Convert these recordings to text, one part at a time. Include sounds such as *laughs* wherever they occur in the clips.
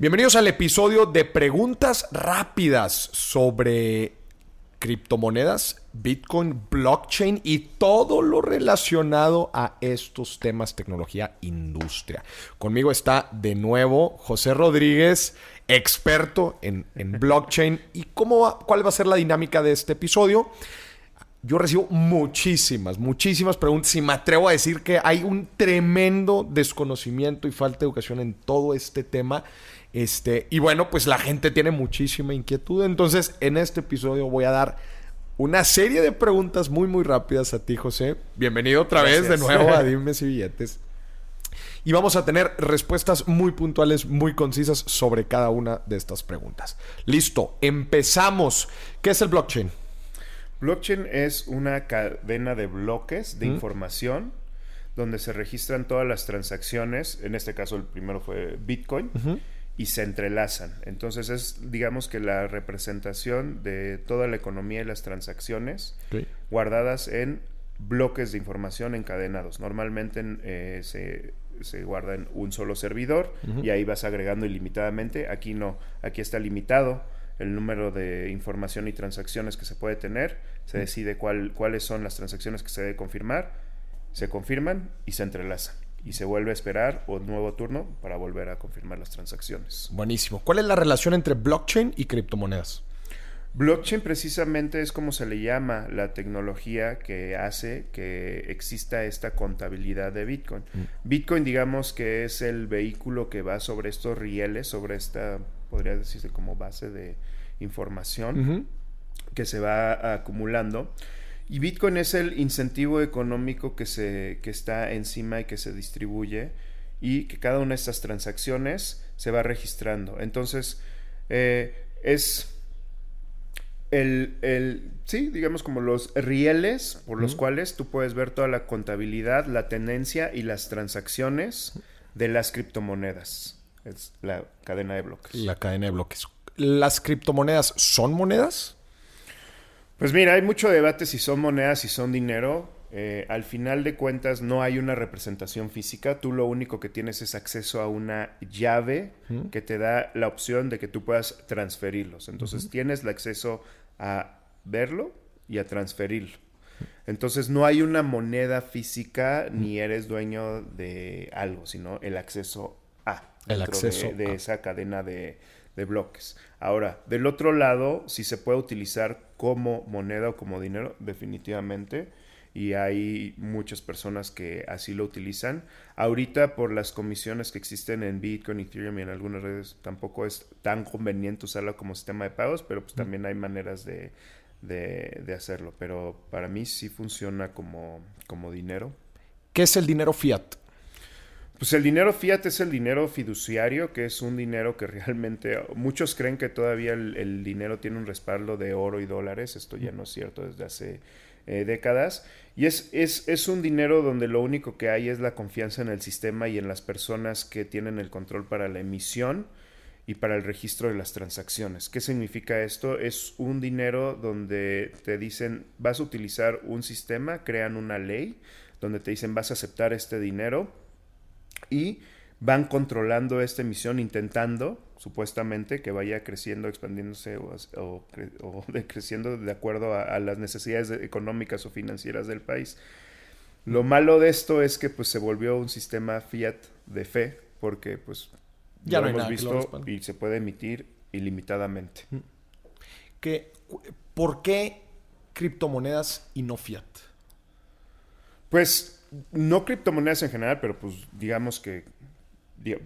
Bienvenidos al episodio de preguntas rápidas sobre criptomonedas, Bitcoin, blockchain y todo lo relacionado a estos temas, tecnología, industria. Conmigo está de nuevo José Rodríguez, experto en, *laughs* blockchain. ¿Y cómo cuál va a ser la dinámica de este episodio? Yo recibo muchísimas, muchísimas preguntas y me atrevo a decir que hay un tremendo desconocimiento y falta de educación en todo este tema. Este, y bueno, pues la gente tiene muchísima inquietud. Entonces, en este episodio voy a dar una serie de preguntas muy, muy rápidas a ti, José. Bienvenido otra vez de nuevo a *laughs* Dime y Billetes. Y vamos a tener respuestas muy puntuales, muy concisas sobre cada una de estas preguntas. Listo, empezamos. ¿Qué es el blockchain? Blockchain es una cadena de bloques de información donde se registran todas las transacciones. En este caso, el primero fue Bitcoin y se entrelazan. Entonces es, digamos que la representación de toda la economía y las transacciones guardadas en bloques de información encadenados. Normalmente eh, se, se, guarda en un solo servidor y ahí vas agregando ilimitadamente. Aquí no, aquí está limitado el número de información y transacciones que se puede tener. Se decide cuál, cuáles son las transacciones que se debe confirmar, se confirman y se entrelazan y se vuelve a esperar un nuevo turno para volver a confirmar las transacciones. Buenísimo. ¿Cuál es la relación entre blockchain y criptomonedas? Blockchain precisamente es como se le llama la tecnología que hace que exista esta contabilidad de Bitcoin. Mm. Bitcoin digamos que es el vehículo que va sobre estos rieles, sobre esta, podría decirse como base de información que se va acumulando y Bitcoin es el incentivo económico que, se, que está encima y que se distribuye y que cada una de estas transacciones se va registrando. Entonces, eh, es el, el, sí, digamos como los rieles por los cuales tú puedes ver toda la contabilidad, la tendencia y las transacciones de las criptomonedas. Es la cadena de bloques. La cadena de bloques. ¿Las criptomonedas son monedas? Pues mira, hay mucho debate si son monedas, si son dinero. Eh, al final de cuentas no hay una representación física, tú lo único que tienes es acceso a una llave que te da la opción de que tú puedas transferirlos. Entonces tienes el acceso a verlo y a transferirlo. Entonces no hay una moneda física ni eres dueño de algo, sino el acceso a. El acceso de, esa cadena de, de bloques. Ahora, del otro lado, si se puede utilizar como moneda o como dinero, definitivamente. Y hay muchas personas que así lo utilizan. Ahorita, por las comisiones que existen en Bitcoin, Ethereum y en algunas redes, tampoco es tan conveniente usarlo como sistema de pagos, pero pues también hay maneras de, de, hacerlo. Pero para mí sí funciona como, como dinero. ¿Qué es el dinero fiat? Pues el dinero fiat es el dinero fiduciario, que es un dinero que realmente muchos creen que todavía el, dinero tiene un respaldo de oro y dólares. Esto ya no es cierto desde hace eh, décadas. Y es, es, es, un dinero donde lo único que hay es la confianza en el sistema y en las personas que tienen el control para la emisión y para el registro de las transacciones. ¿Qué significa esto? Es un dinero donde te dicen vas a utilizar un sistema, crean una ley donde te dicen vas a aceptar este dinero y van controlando esta emisión intentando supuestamente que vaya creciendo, expandiéndose o, *laughs* creciendo de acuerdo a, las necesidades económicas o financieras del país. Lo malo de esto es que pues se volvió un sistema fiat de fe porque pues ya lo hemos visto y se puede emitir ilimitadamente. ¿Qué, ¿Por qué criptomonedas y no fiat? Pues no criptomonedas en general, pero pues digamos que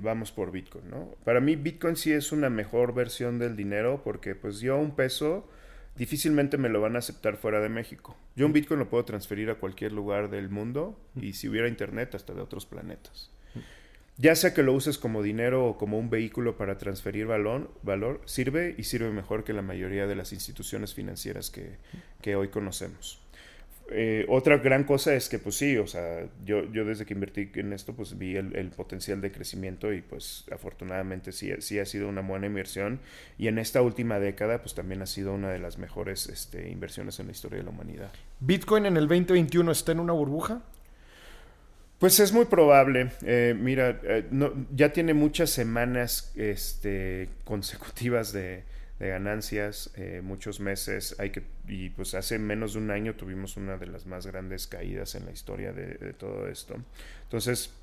vamos por Bitcoin, ¿no? Para mí Bitcoin sí es una mejor versión del dinero porque pues yo un peso difícilmente me lo van a aceptar fuera de México. Yo un Bitcoin lo puedo transferir a cualquier lugar del mundo y si hubiera internet hasta de otros planetas. Ya sea que lo uses como dinero o como un vehículo para transferir valor, valor sirve y sirve mejor que la mayoría de las instituciones financieras que hoy conocemos. Eh, otra gran cosa es que, pues sí, o sea, yo, yo desde que invertí en esto, pues vi el, potencial de crecimiento y pues afortunadamente sí, sí ha sido una buena inversión. Y en esta última década, pues también ha sido una de las mejores este, inversiones en la historia de la humanidad. ¿Bitcoin en el 2021 está en una burbuja? Pues es muy probable. Eh, mira, eh, ya tiene muchas semanas este, consecutivas de, ganancias, eh, muchos meses. Hay que, y pues hace menos de un año tuvimos una de las más grandes caídas en la historia de, de todo esto. Entonces,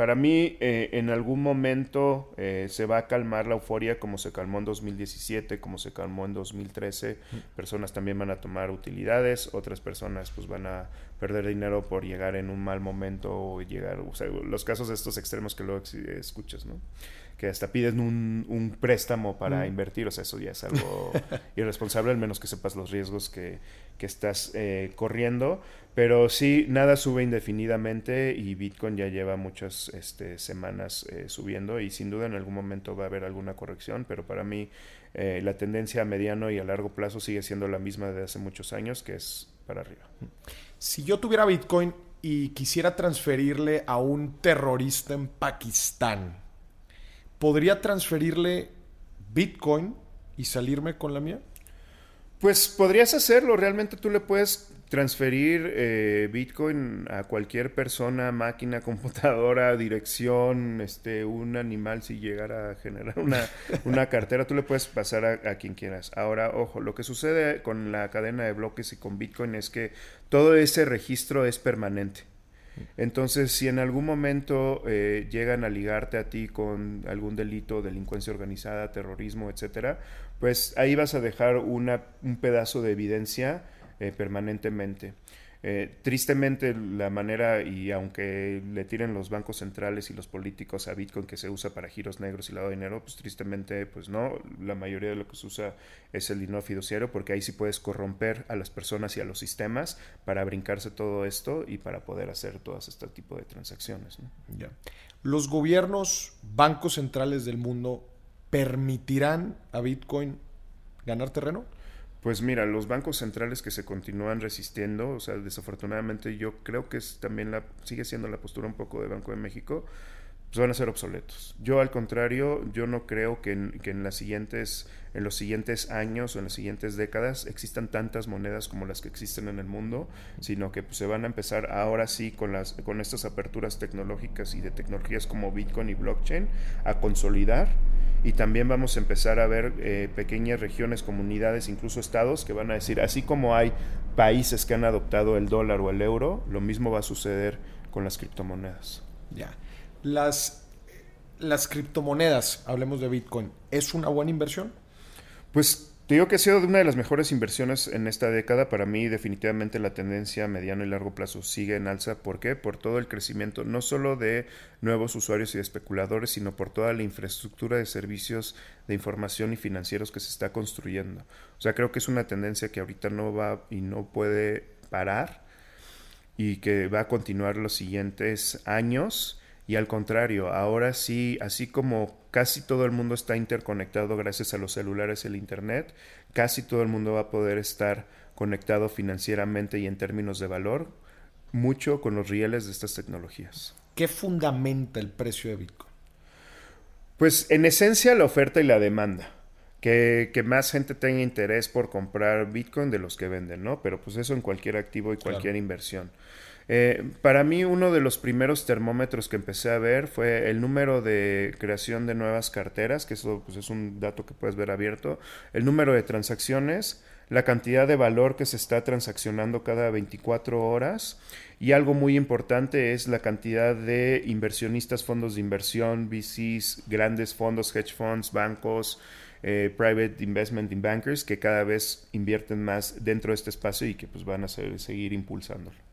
para mí, eh, en algún momento eh, se va a calmar la euforia como se calmó en 2017, como se calmó en 2013. Personas también van a tomar utilidades, otras personas pues van a perder dinero por llegar en un mal momento o llegar, o sea, los casos de estos extremos que luego escuchas, ¿no? Que hasta piden un, préstamo para invertir, o sea, eso ya es algo *laughs* irresponsable, al menos que sepas los riesgos que, estás eh, corriendo. Pero sí, nada sube indefinidamente y Bitcoin ya lleva muchas este, semanas eh, subiendo y sin duda en algún momento va a haber alguna corrección, pero para mí eh, la tendencia a mediano y a largo plazo sigue siendo la misma de hace muchos años, que es para arriba. Si yo tuviera Bitcoin y quisiera transferirle a un terrorista en Pakistán, ¿podría transferirle Bitcoin y salirme con la mía? Pues podrías hacerlo, realmente tú le puedes transferir eh, Bitcoin a cualquier persona, máquina, *laughs* computadora, dirección, este, un animal, si llegara a generar una, una cartera, tú le puedes pasar a, quien quieras. Ahora, ojo, lo que sucede con la cadena de bloques y con Bitcoin es que todo ese registro es permanente. Entonces, si en algún momento eh, llegan a ligarte a ti con algún delito, delincuencia organizada, terrorismo, etcétera, pues ahí vas a dejar una, un pedazo de evidencia eh, permanentemente. Eh, tristemente la manera, y aunque le tiren los bancos centrales y los políticos a Bitcoin que se usa para giros negros y lavado dinero, pues tristemente pues no, la mayoría de lo que se usa es el dinero fiduciario porque ahí sí puedes corromper a las personas y a los sistemas para brincarse todo esto y para poder hacer todas este tipo de transacciones. Los gobiernos, bancos centrales del mundo, ¿permitirán a Bitcoin ganar terreno? Pues mira, los bancos centrales que se continúan resistiendo, o sea, desafortunadamente yo creo que es también la, sigue siendo la postura un poco de Banco de México, pues van a ser obsoletos. Yo al contrario, yo no creo que en, las siguientes, en los siguientes años o en las siguientes décadas existan tantas monedas como las que existen en el mundo, sino que pues, se van a empezar ahora sí con, las, con estas aperturas tecnológicas y de tecnologías como Bitcoin y blockchain a consolidar y también vamos a empezar a ver eh, pequeñas regiones, comunidades, incluso estados que van a decir, así como hay países que han adoptado el dólar o el euro, lo mismo va a suceder con las criptomonedas. Ya. Las, las criptomonedas, hablemos de Bitcoin, ¿es una buena inversión? Pues te digo que ha sido una de las mejores inversiones en esta década. Para mí, definitivamente la tendencia a mediano y largo plazo sigue en alza. ¿Por qué? Por todo el crecimiento, no solo de nuevos usuarios y de especuladores, sino por toda la infraestructura de servicios de información y financieros que se está construyendo. O sea, creo que es una tendencia que ahorita no va y no puede parar y que va a continuar los siguientes años y al contrario, ahora sí, así como casi todo el mundo está interconectado gracias a los celulares y el Internet, casi todo el mundo va a poder estar conectado financieramente y en términos de valor, mucho con los rieles de estas tecnologías. ¿Qué fundamenta el precio de Bitcoin? Pues en esencia la oferta y la demanda. Que, más gente tenga interés por comprar Bitcoin de los que venden, ¿no? Pero pues eso en cualquier activo y cualquier inversión. Eh, para mí uno de los primeros termómetros que empecé a ver fue el número de creación de nuevas carteras, que eso pues, es un dato que puedes ver abierto, el número de transacciones, la cantidad de valor que se está transaccionando cada 24 horas y algo muy importante es la cantidad de inversionistas, fondos de inversión, VCs, grandes fondos, hedge funds, bancos, eh, private investment in bankers que cada vez invierten más dentro de este espacio y que pues van a seguir impulsándolo.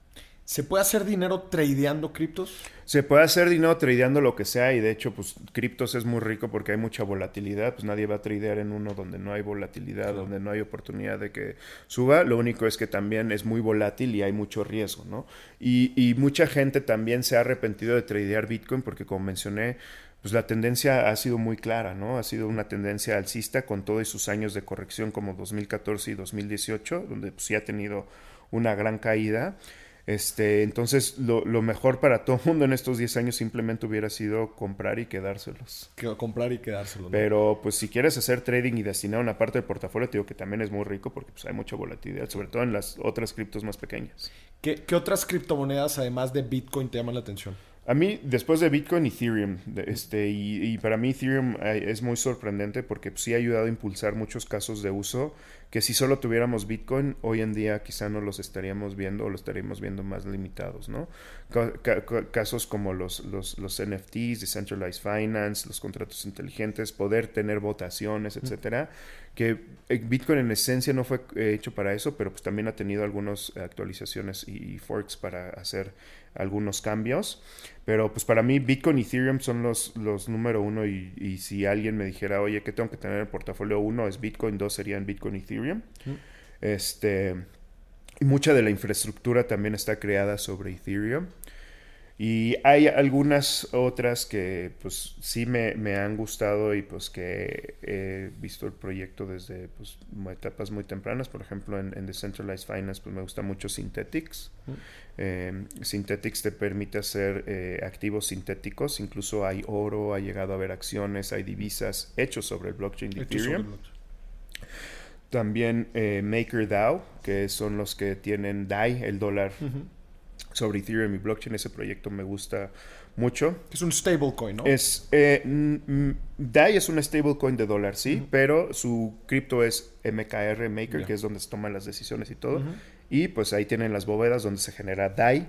¿Se puede hacer dinero tradeando criptos? Se puede hacer dinero tradeando lo que sea y de hecho pues criptos es muy rico porque hay mucha volatilidad, pues nadie va a tradear en uno donde no hay volatilidad, donde no hay oportunidad de que suba, lo único es que también es muy volátil y hay mucho riesgo, ¿no? Y, y mucha gente también se ha arrepentido de tradear Bitcoin porque como mencioné, pues la tendencia ha sido muy clara, ¿no? Ha sido una tendencia alcista con todos sus años de corrección como 2014 y 2018, donde pues sí ha tenido una gran caída. Este, entonces, lo, lo mejor para todo el mundo en estos 10 años simplemente hubiera sido comprar y quedárselos. Que comprar y quedárselos. ¿no? Pero, pues, si quieres hacer trading y destinar una parte del portafolio, te digo que también es muy rico porque pues, hay mucha volatilidad, sobre todo en las otras criptos más pequeñas. ¿Qué, qué otras criptomonedas, además de Bitcoin, te llaman la atención? A mí, después de Bitcoin, Ethereum. Este, y, y para mí Ethereum es muy sorprendente porque pues, sí ha ayudado a impulsar muchos casos de uso que si solo tuviéramos Bitcoin, hoy en día quizá no los estaríamos viendo o los estaríamos viendo más limitados, ¿no? Ca- ca- ca- casos como los, los, los NFTs, Decentralized Finance, los contratos inteligentes, poder tener votaciones, etcétera, que eh, Bitcoin en esencia no fue eh, hecho para eso, pero pues también ha tenido algunas actualizaciones y, y forks para hacer algunos cambios. Pero pues para mí Bitcoin y Ethereum son los, los número uno y, y si alguien me dijera, oye, ¿qué tengo que tener en el portafolio? Uno es Bitcoin, dos serían Bitcoin y Ethereum. Este, y mucha de la infraestructura también está creada sobre Ethereum. Y hay algunas otras que pues sí me, me han gustado y pues que he visto el proyecto desde pues etapas muy tempranas. Por ejemplo, en, en Decentralized Finance pues me gusta mucho Synthetics. Eh, Synthetics te permite hacer eh, activos sintéticos. Incluso hay oro, ha llegado a haber acciones, hay divisas hechos sobre el blockchain de Ethereum. También eh, MakerDAO, que son los que tienen DAI, el dólar. Sobre Ethereum y blockchain. Ese proyecto me gusta mucho. Es un stablecoin, ¿no? Es, eh, mm, mm, DAI es una stablecoin de dólar, sí, pero su cripto es MKR, Maker, que es donde se toman las decisiones y todo. Y pues ahí tienen las bóvedas donde se genera DAI,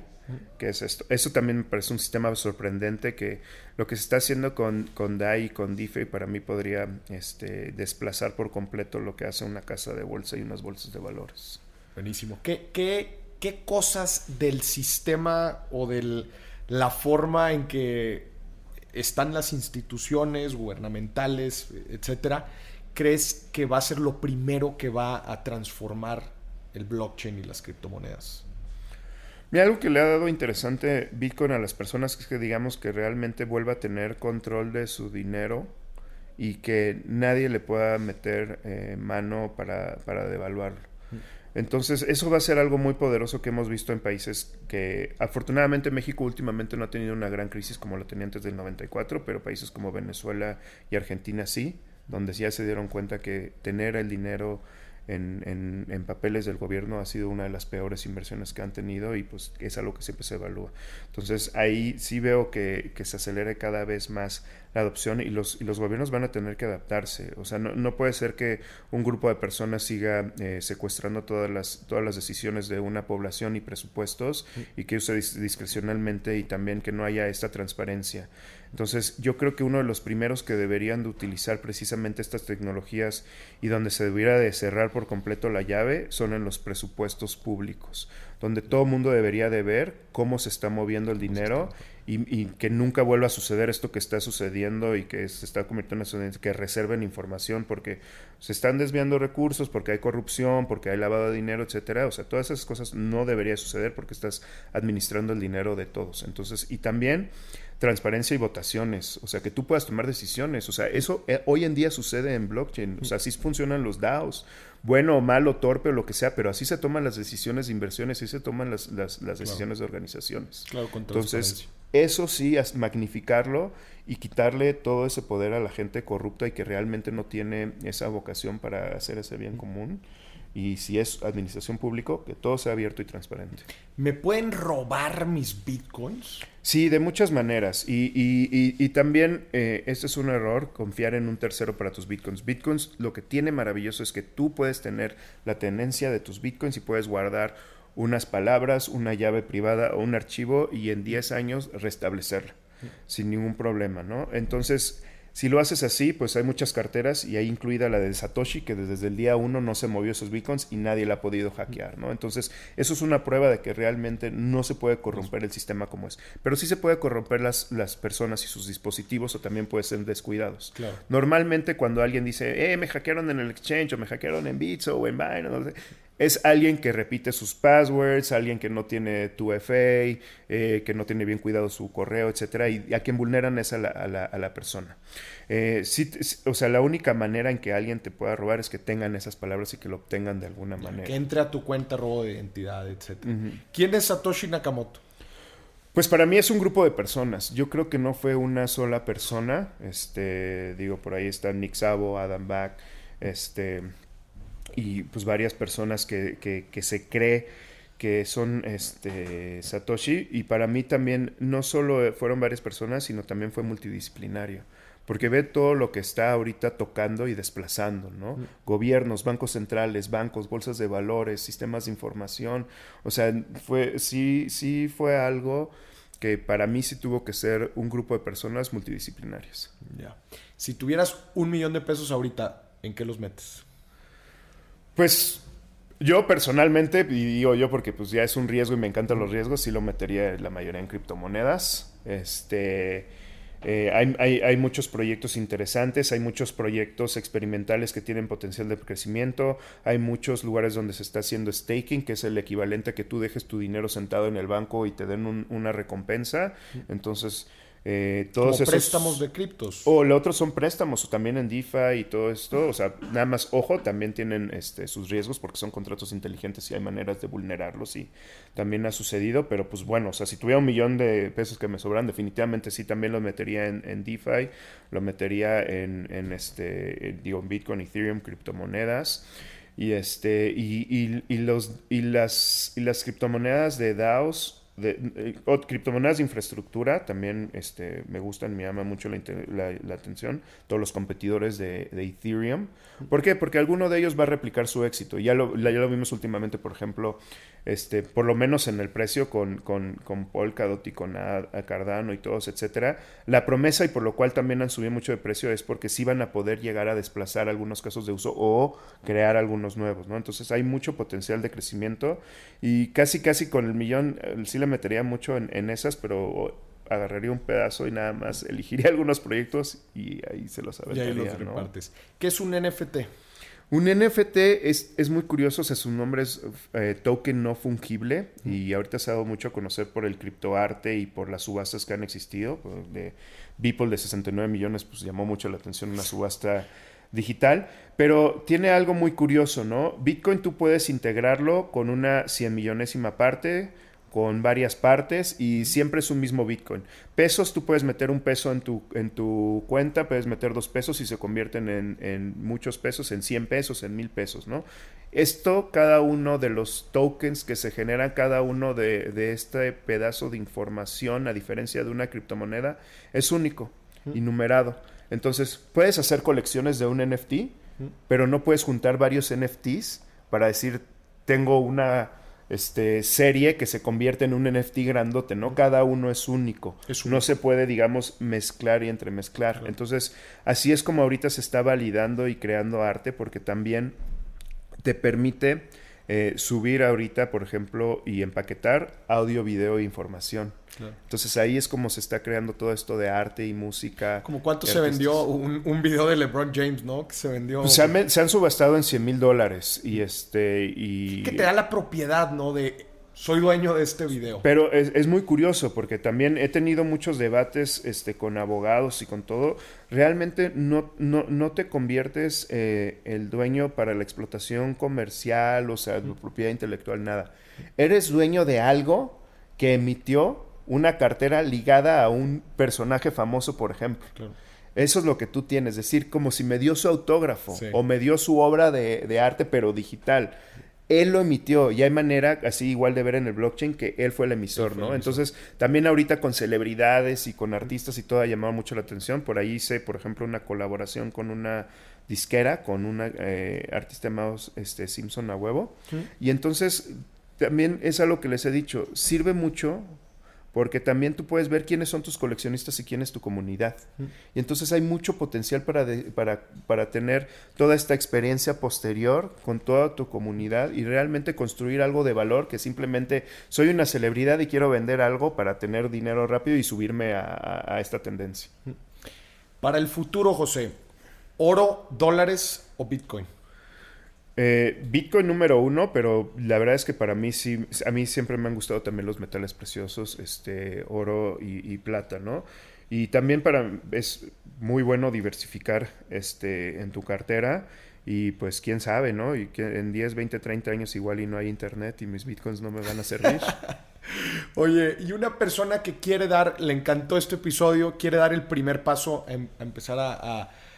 que es esto. Eso también me parece un sistema sorprendente que lo que se está haciendo con, con DAI y con DeFi para mí podría este, desplazar por completo lo que hace una casa de bolsa y unas bolsas de valores. Buenísimo. ¿Qué, qué, qué cosas del sistema o de la forma en que están las instituciones gubernamentales, etcétera, crees que va a ser lo primero que va a transformar el blockchain y las criptomonedas? Mira, algo que le ha dado interesante Bitcoin a las personas es que digamos que realmente vuelva a tener control de su dinero y que nadie le pueda meter eh, mano para, para devaluarlo. Entonces, eso va a ser algo muy poderoso que hemos visto en países que, afortunadamente, México últimamente no ha tenido una gran crisis como la tenía antes del 94, pero países como Venezuela y Argentina sí, donde ya se dieron cuenta que tener el dinero en, en, en papeles del gobierno ha sido una de las peores inversiones que han tenido y pues es algo que siempre se evalúa. Entonces, ahí sí veo que, que se acelere cada vez más la adopción y los, y los gobiernos van a tener que adaptarse. O sea, no, no puede ser que un grupo de personas siga eh, secuestrando todas las, todas las decisiones de una población y presupuestos y que use dis- discrecionalmente y también que no haya esta transparencia. Entonces, yo creo que uno de los primeros que deberían de utilizar precisamente estas tecnologías y donde se debiera de cerrar por completo la llave son en los presupuestos públicos, donde todo el mundo debería de ver cómo se está moviendo el dinero y, y que nunca vuelva a suceder esto que está sucediendo y que se está convirtiendo en que reserven información porque se están desviando recursos, porque hay corrupción, porque hay lavado de dinero, etcétera. O sea, todas esas cosas no debería suceder porque estás administrando el dinero de todos. Entonces, y también transparencia y votaciones, o sea, que tú puedas tomar decisiones, o sea, eso eh, hoy en día sucede en blockchain, o sea, así funcionan los DAOs, bueno o malo, torpe o lo que sea, pero así se toman las decisiones de inversiones, así se toman las, las, las decisiones de organizaciones. Claro, con Entonces, eso sí, magnificarlo y quitarle todo ese poder a la gente corrupta y que realmente no tiene esa vocación para hacer ese bien común. Y si es administración pública, que todo sea abierto y transparente. ¿Me pueden robar mis bitcoins? Sí, de muchas maneras. Y, y- y- y también eh, este es un error, confiar en un tercero para tus bitcoins. Bitcoins lo que tiene maravilloso es que tú puedes tener la tenencia de tus bitcoins y puedes guardar unas palabras, una llave privada o un archivo y en 10 años restablecerla sin ningún problema, ¿no? Entonces, si lo haces así, pues hay muchas carteras y ahí incluida la de Satoshi, que desde el día uno no se movió esos bitcoins y nadie la ha podido hackear, ¿no? Entonces, eso es una prueba de que realmente no se puede corromper el sistema como es. Pero sí se puede corromper las, las personas y sus dispositivos o también pueden ser descuidados. Claro. Normalmente cuando alguien dice, eh, me hackearon en el exchange o me hackearon en Bits o en Binance, no sé, es alguien que repite sus passwords, alguien que no tiene tu FA, eh, que no tiene bien cuidado su correo, etcétera, y a quien vulneran es a la, a la, persona. Eh, o sea, la única manera en que alguien te pueda robar es que tengan esas palabras y que lo obtengan de alguna manera. Que entre a tu cuenta robo de identidad, etcétera. ¿Quién es Satoshi Nakamoto? Pues para mí es un grupo de personas. Yo creo que no fue una sola persona. Este, digo, por ahí están Nick Szabo, Adam Back, este, y pues varias personas que, que, se cree que son este, Satoshi y para mí también no solo fueron varias personas, sino también fue multidisciplinario. Porque ve todo lo que está ahorita tocando y desplazando, ¿no? Mm. Gobiernos, bancos centrales, bancos, bolsas de valores, sistemas de información. O sea, fue, sí, sí fue algo que para mí sí tuvo que ser un grupo de personas multidisciplinarias. Ya. Si tuvieras un millón de pesos ahorita, ¿en qué los metes? Pues yo personalmente, y digo yo porque pues ya es un riesgo y me encantan los riesgos, sí lo metería la mayoría en criptomonedas. Este, eh, hay, hay, muchos proyectos interesantes, hay muchos proyectos experimentales que tienen potencial de crecimiento, hay muchos lugares donde se está haciendo staking, que es el equivalente a que tú dejes tu dinero sentado en el banco y te den una recompensa. Entonces, eh, todos Como préstamos de criptos. O lo otro son préstamos, o también en DeFi y todo esto. O sea, nada más, ojo, también tienen este, sus riesgos porque son contratos inteligentes y hay maneras de vulnerarlos y también ha sucedido. Pero pues bueno, o sea, si tuviera un millón de pesos que me sobran, definitivamente sí también lo metería en, en DeFi, lo metería en, en este, digo, Bitcoin, Ethereum, criptomonedas. Y este, y, y, los, y las, y las criptomonedas de DAOs de, criptomonedas de infraestructura también este, me gustan, me llama mucho la, la, atención. Todos los competidores de, de, Ethereum. ¿Por qué? Porque alguno de ellos va a replicar su éxito. Ya lo, ya lo vimos últimamente, por ejemplo, este, por lo menos en el precio con, con, con Polkadot y con Cardano y todos, etcétera. La promesa y por lo cual también han subido mucho de precio es porque sí van a poder llegar a desplazar algunos casos de uso o crear algunos nuevos, ¿no? Entonces hay mucho potencial de crecimiento y casi, casi con el millón eh, sí le metería mucho en, en esas, pero agarraría un pedazo y nada más *laughs* elegiría algunos proyectos y ahí se los aventaría, ¿no? ¿Qué es un NFT? Un NFT es, es, muy curioso, o sea, su nombre es eh, token no fungible y ahorita se ha dado mucho a conocer por el criptoarte y por las subastas que han existido. De Beeple de 69 millones, pues llamó mucho la atención una subasta digital, pero tiene algo muy curioso, ¿no? Bitcoin tú puedes integrarlo con una 100 millonésima parte, con varias partes y siempre es un mismo Bitcoin. Pesos, tú puedes meter un peso en tu, en tu cuenta, puedes meter dos pesos y se convierten en, muchos pesos, en 100 pesos, en mil pesos, ¿no? Esto, cada uno de los tokens que se generan, cada uno de, de este pedazo de información, a diferencia de una criptomoneda, es único y numerado. Entonces, puedes hacer colecciones de un NFT, pero no puedes juntar varios NFTs para decir, tengo una este, serie que se convierte en un NFT grandote, ¿no? Cada uno es único. No se puede, digamos, mezclar y entremezclar. Entonces, así es como ahorita se está validando y creando arte porque también te permite eh, subir ahorita, por ejemplo, y empaquetar audio, video e información. Entonces ahí es como se está creando todo esto de arte y música. ¿Como cuánto se vendió un, un, video de LeBron James, no? Que se vendió. Pues se, han, subastado en 100 mil dólares y este. Y... Que te da la propiedad, ¿no? De soy dueño de este video. Pero es, muy curioso porque también he tenido muchos debates este, con abogados y con todo. Realmente no, no, no te conviertes eh, el dueño para la explotación comercial, o sea, la propiedad intelectual, nada. Eres dueño de algo que emitió una cartera ligada a un personaje famoso, por ejemplo. Eso es lo que tú tienes, es decir, como si me dio su autógrafo o me dio su obra de, de arte, pero digital él lo emitió y hay manera así igual de ver en el blockchain que él fue el emisor, ¿no? Entonces, también ahorita con celebridades y con artistas y todo ha llamado mucho la atención. Por ahí hice, por ejemplo, una colaboración con una disquera, con una eh, artista llamado este, Simpson a huevo. Y entonces, también es algo que les he dicho, sirve mucho porque también tú puedes ver quiénes son tus coleccionistas y quién es tu comunidad. Y entonces hay mucho potencial para, para, para, tener toda esta experiencia posterior con toda tu comunidad y realmente construir algo de valor que simplemente soy una celebridad y quiero vender algo para tener dinero rápido y subirme a, a esta tendencia. Para el futuro, José, oro, dólares o Bitcoin. Eh, Bitcoin número uno, pero la verdad es que para mí sí, a mí siempre me han gustado también los metales preciosos, este, oro y, plata, ¿no? Y también para es muy bueno diversificar este, en tu cartera y pues quién sabe, ¿no? Y que en 10, 20, 30 años igual y no hay internet y mis bitcoins no me van a servir. *laughs* Oye, y una persona que quiere dar, le encantó este episodio, quiere dar el primer paso a, empezar a a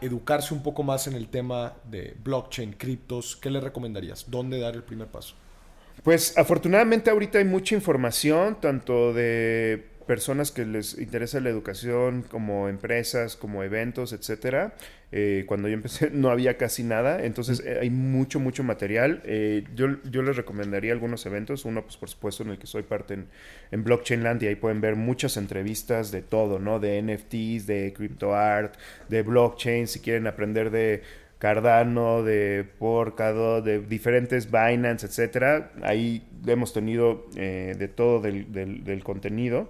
educarse un poco más en el tema de blockchain, criptos, ¿qué le recomendarías? ¿Dónde dar el primer paso? Pues afortunadamente ahorita hay mucha información, tanto de personas que les interesa la educación, como empresas, como eventos, etcétera. Eh, cuando yo empecé *laughs* no había casi nada, entonces eh, hay mucho, mucho material. Eh, yo, yo, les recomendaría algunos eventos, uno pues por supuesto en el que soy parte en, en Blockchain Land y ahí pueden ver muchas entrevistas de todo, ¿no? De NFTs, de crypto art, de blockchain, si quieren aprender de Cardano, de Porcado, de diferentes Binance, etcétera. Ahí hemos tenido eh, de todo del, del, contenido.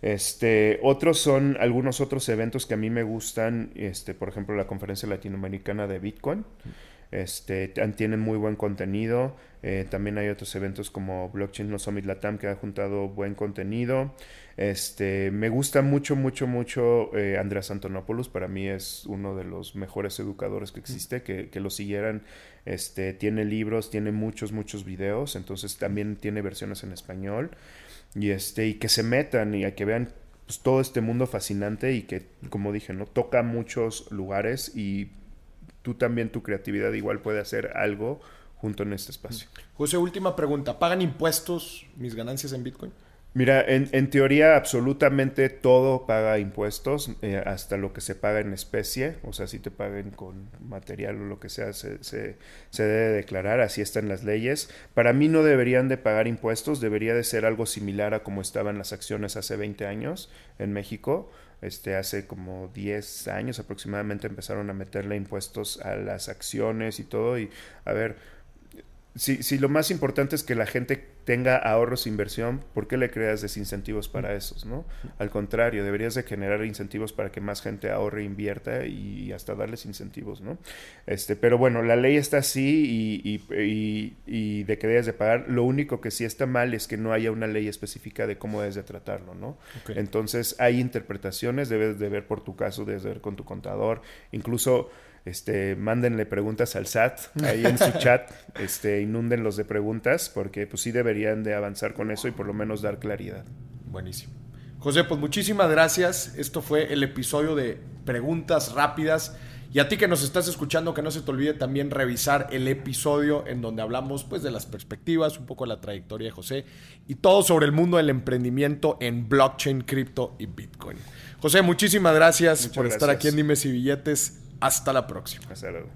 Este, otros son algunos otros eventos que a mí me gustan, este, por ejemplo, la conferencia latinoamericana de Bitcoin. Este, tienen muy buen contenido. Eh, también hay otros eventos como Blockchain No Summit Latam que ha juntado buen contenido. Este, me gusta mucho, mucho, mucho eh, Andreas Antonopoulos. Para mí es uno de los mejores educadores que existe. Que, que lo siguieran. Este, tiene libros, tiene muchos, muchos videos. Entonces también tiene versiones en español. Y, este, y que se metan y que vean pues, todo este mundo fascinante y que, como dije, ¿no? toca muchos lugares y tú también tu creatividad igual puede hacer algo junto en este espacio. José, última pregunta. ¿Pagan impuestos mis ganancias en Bitcoin? Mira, en, en teoría absolutamente todo paga impuestos, eh, hasta lo que se paga en especie, o sea, si te paguen con material o lo que sea, se, se, se, debe declarar, así están las leyes. Para mí no deberían de pagar impuestos, debería de ser algo similar a como estaban las acciones hace 20 años en México. Este, hace como 10 años aproximadamente empezaron a meterle impuestos a las acciones y todo. Y a ver, si, si lo más importante es que la gente tenga ahorros e inversión, ¿por qué le creas desincentivos para esos? ¿no? Al contrario, deberías de generar incentivos para que más gente ahorre e invierta y, hasta darles incentivos, ¿no? Este, pero bueno, la ley está así y, y, de que debes de pagar. Lo único que sí está mal es que no haya una ley específica de cómo debes de tratarlo, ¿no? Entonces hay interpretaciones, debes de ver por tu caso, debes de ver con tu contador, incluso este, mándenle preguntas al SAT ahí en su *laughs* chat, este, inúndenlos de preguntas, porque pues sí deberían de avanzar con eso y por lo menos dar claridad. Buenísimo. José, pues muchísimas gracias. Esto fue el episodio de preguntas rápidas. Y a ti que nos estás escuchando, que no se te olvide también revisar el episodio en donde hablamos pues de las perspectivas, un poco de la trayectoria de José y todo sobre el mundo del emprendimiento en blockchain, cripto y Bitcoin. José, muchísimas gracias por estar aquí en Dimes y Billetes. Hasta la próxima. Hasta luego.